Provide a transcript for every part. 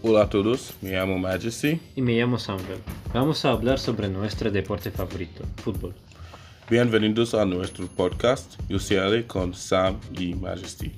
Hola a todos, me llamo Majesty. Y me llamo Samuel. Vamos a hablar sobre nuestro deporte favorito, fútbol. Bienvenidos a nuestro podcast UCL con Sam y Majesty.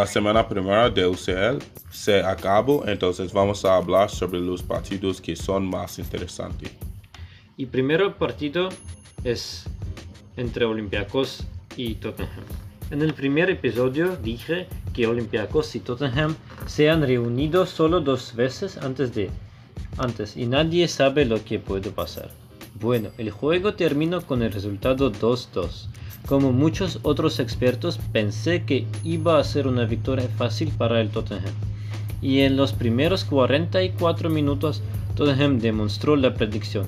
La semana primera de UCL se acabó, entonces vamos a hablar sobre los partidos que son más interesantes. Y primero partido es entre Olympiacos y Tottenham. En el primer episodio dije que Olympiacos y Tottenham se han reunido solo dos veces antes de antes y nadie sabe lo que puede pasar. Bueno, el juego terminó con el resultado 2-2. Como muchos otros expertos, pensé que iba a ser una victoria fácil para el Tottenham. Y en los primeros 44 minutos, Tottenham demostró la predicción.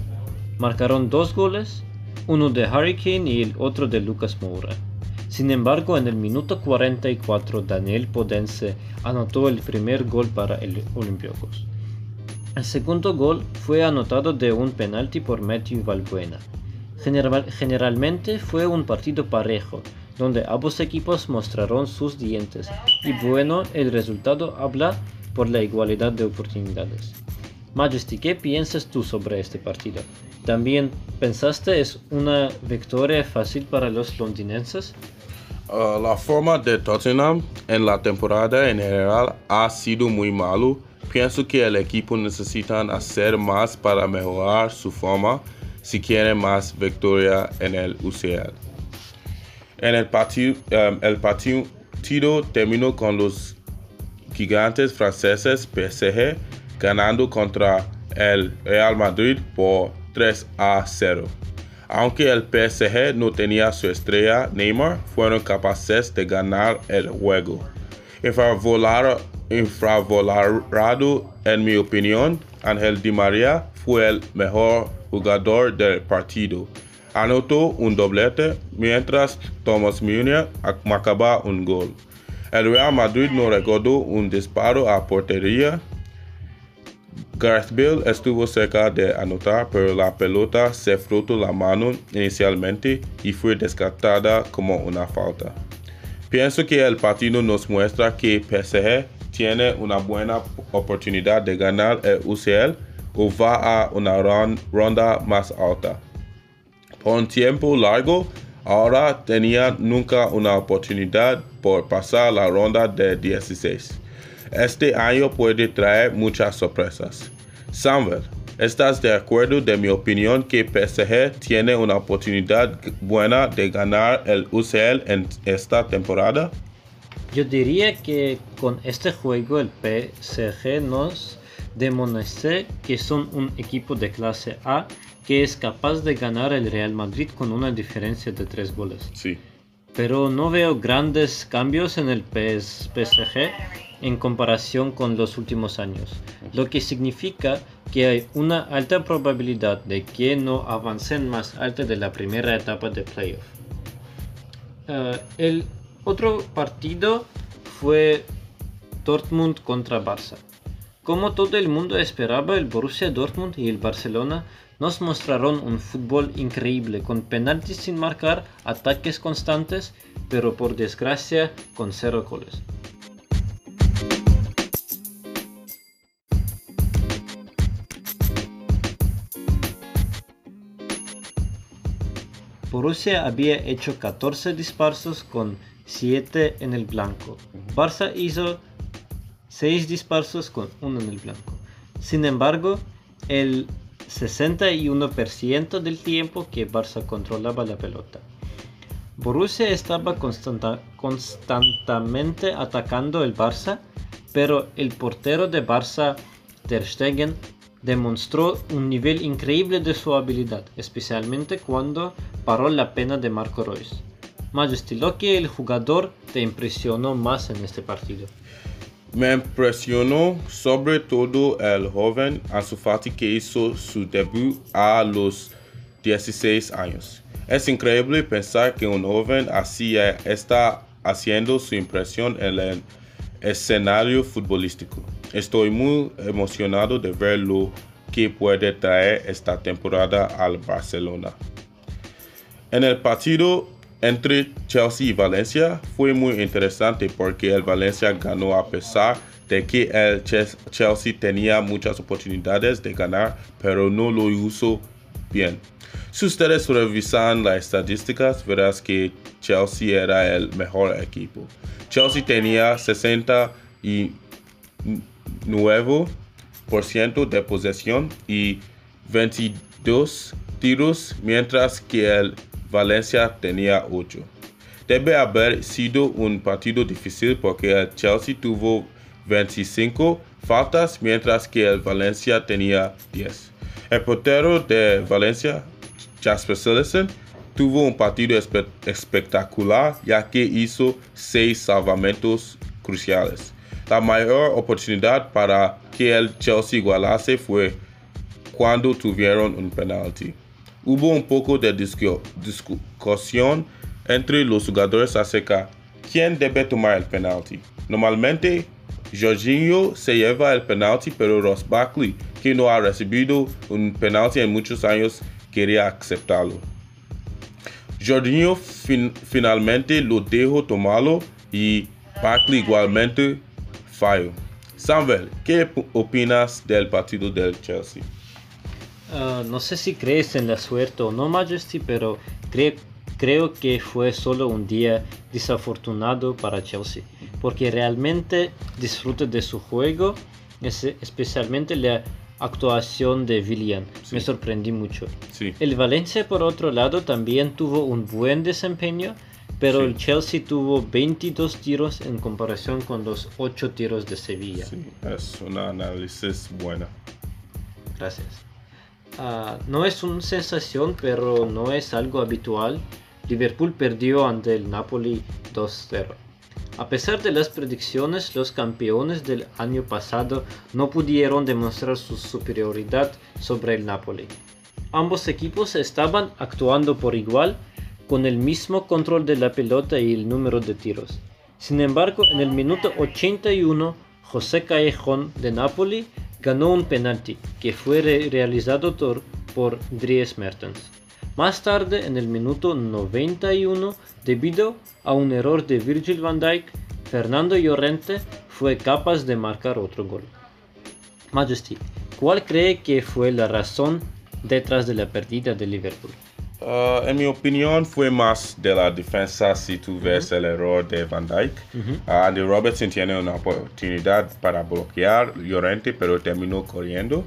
Marcaron dos goles, uno de Harry Kane y el otro de Lucas Moura. Sin embargo, en el minuto 44, Daniel Podense anotó el primer gol para el Olympiacos. El segundo gol fue anotado de un penalti por Matthew Valbuena. General, generalmente fue un partido parejo, donde ambos equipos mostraron sus dientes, y bueno, el resultado habla por la igualdad de oportunidades. Majesty, ¿qué piensas tú sobre este partido? ¿También pensaste es una victoria fácil para los londinenses? Uh, la forma de Tottenham en la temporada en general ha sido muy malo. Pienso que el equipo necesita hacer más para mejorar su forma si quieren más victoria en el UCL. En el partido, um, el partido terminó con los gigantes franceses PSG ganando contra el Real Madrid por 3 a 0. Aunque el PSG no tenía su estrella Neymar, fueron capaces de ganar el juego. Infravolado, en mi opinión, Ángel Di María fue el mejor jugador del partido. Anotó un doblete mientras Thomas Müller marcaba un gol. El Real Madrid no recordó un disparo a portería. Gareth Bale estuvo cerca de anotar, pero la pelota se frotó la mano inicialmente y fue descartada como una falta. Pienso que el partido nos muestra que PSG tiene una buena oportunidad de ganar el UCL o va a una ronda más alta. Por un tiempo largo, ahora tenía nunca una oportunidad por pasar la ronda de 16. Este año puede traer muchas sorpresas. Samuel, ¿estás de acuerdo de mi opinión que PSG tiene una oportunidad buena de ganar el UCL en esta temporada? Yo diría que con este juego el PSG nos demostré que son un equipo de clase A que es capaz de ganar el Real Madrid con una diferencia de tres goles. Sí. Pero no veo grandes cambios en el PSG en comparación con los últimos años, lo que significa que hay una alta probabilidad de que no avancen más alto de la primera etapa de playoff. Uh, el otro partido fue Dortmund contra Barça. Como todo el mundo esperaba, el Borussia Dortmund y el Barcelona nos mostraron un fútbol increíble, con penaltis sin marcar, ataques constantes, pero por desgracia con cero goles. Borussia había hecho 14 disparos con 7 en el blanco. Barça hizo 6 disparos con 1 en el blanco. Sin embargo, el 61% del tiempo que Barça controlaba la pelota. Borussia estaba constantemente atacando el Barça, pero el portero de Barça, Ter Stegen, demostró un nivel increíble de su habilidad, especialmente cuando paró la pena de Marco Reus. Majesty, lo que el jugador te impresionó más en este partido. Me impresionó sobre todo el joven Ansu Fati que hizo su debut a los 16 años. Es increíble pensar que un joven así ya está haciendo su impresión en el escenario futbolístico. Estoy muy emocionado de ver lo que puede traer esta temporada al Barcelona. En el partido entre Chelsea y Valencia fue muy interesante porque el Valencia ganó a pesar de que el Chelsea tenía muchas oportunidades de ganar, pero no lo usó bien. Si ustedes revisan las estadísticas, verás que Chelsea era el mejor equipo. Chelsea tenía 69% de posesión y 22 tiros, mientras que el Valencia tenía 8. Debe haber sido un partido difícil porque el Chelsea tuvo 25 faltas, mientras que el Valencia tenía 10. El portero de Valencia, Jasper Cillison, tuvo un partido espe- espectacular ya que hizo 6 salvamentos cruciales. La mayor oportunidad para que el Chelsea igualase fue cuando tuvieron un penalti. Hubo un poco de discu- discusión entre los jugadores acerca quién debe tomar el penalti. Normalmente, Jorginho se lleva el penalti, pero Ross Barkley, que no ha recibido un penalti en muchos años, quería aceptarlo. Jorginho fin- finalmente lo dejó tomarlo y Barkley igualmente falló. Samuel, ¿qué opinas del partido del Chelsea? Ah, no sé si crees en la suerte o no, Majesty, pero cre- creo que fue solo un día desafortunado para Chelsea, porque realmente disfruto de su juego, es- especialmente la actuación de Willian. Sí. Me sorprendí mucho. Sí. El Valencia, por otro lado, también tuvo un buen desempeño, pero Sí. el Chelsea tuvo 22 tiros en comparación con los 8 tiros de Sevilla. Sí, es un análisis bueno. Gracias. Ah, no es una sensación, pero no es algo habitual. Liverpool perdió ante el Napoli 2-0. A pesar de las predicciones, los campeones del año pasado no pudieron demostrar su superioridad sobre el Napoli. Ambos equipos estaban actuando por igual, con el mismo control de la pelota y el número de tiros. Sin embargo, en el minuto 81, José Callejón de Napoli ganó un penalti que fue re- realizado por Dries Mertens. Más tarde, en el minuto 91, debido a un error de Virgil van Dijk, Fernando Llorente fue capaz de marcar otro gol. Majesty, ¿cuál cree que fue la razón detrás de la pérdida de Liverpool? Uh, en mi opinión fue más de la defensa si tú ves el error de Van Dijk. Uh, Andy Robertson tiene una oportunidad para bloquear Llorente, pero terminó corriendo.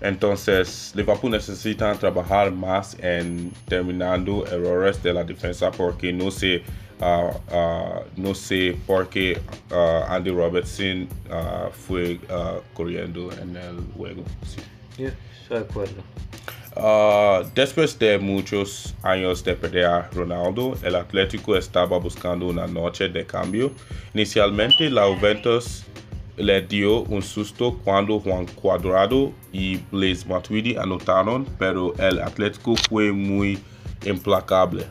Entonces, Liverpool necesita trabajar más en terminando errores de la defensa porque no sé, uh, uh, no sé por qué Andy Robertson fue corriendo en el juego. Sí. Estoy de acuerdo. Uh, después de muchos años de perder a Ronaldo, el Atlético estaba buscando una noche de cambio. Inicialmente, la Juventus le dio un susto cuando Juan Cuadrado y Blaise Matuidi anotaron, pero el Atlético fue muy implacable.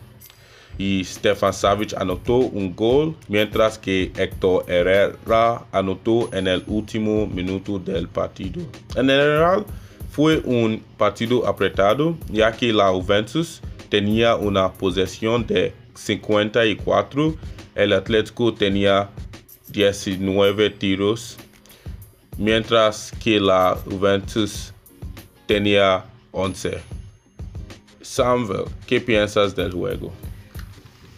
Y Stefan Savic anotó un gol, mientras que Héctor Herrera anotó en el último minuto del partido. En general, fue un partido apretado, ya que la Juventus tenía una posesión de 54, el Atlético tenía 19 tiros, mientras que la Juventus tenía 11. Samuel, ¿qué piensas del juego?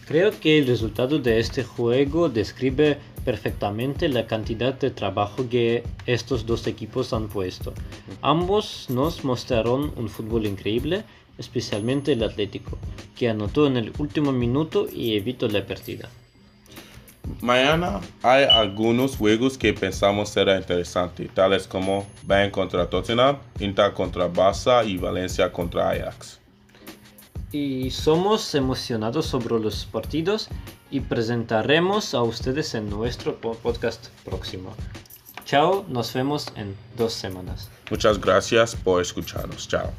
Creo que el resultado de este juego describe perfectamente la cantidad de trabajo que estos dos equipos han puesto. Ambos nos mostraron un fútbol increíble, especialmente el Atlético, que anotó en el último minuto y evitó la pérdida. Mañana hay algunos juegos que pensamos será interesante, tales como Bayern contra Tottenham, Inter contra Barça y Valencia contra Ajax. Y somos emocionados sobre los partidos y presentaremos a ustedes en nuestro podcast próximo. Chao, nos vemos en dos semanas. Muchas gracias por escucharnos. Chao.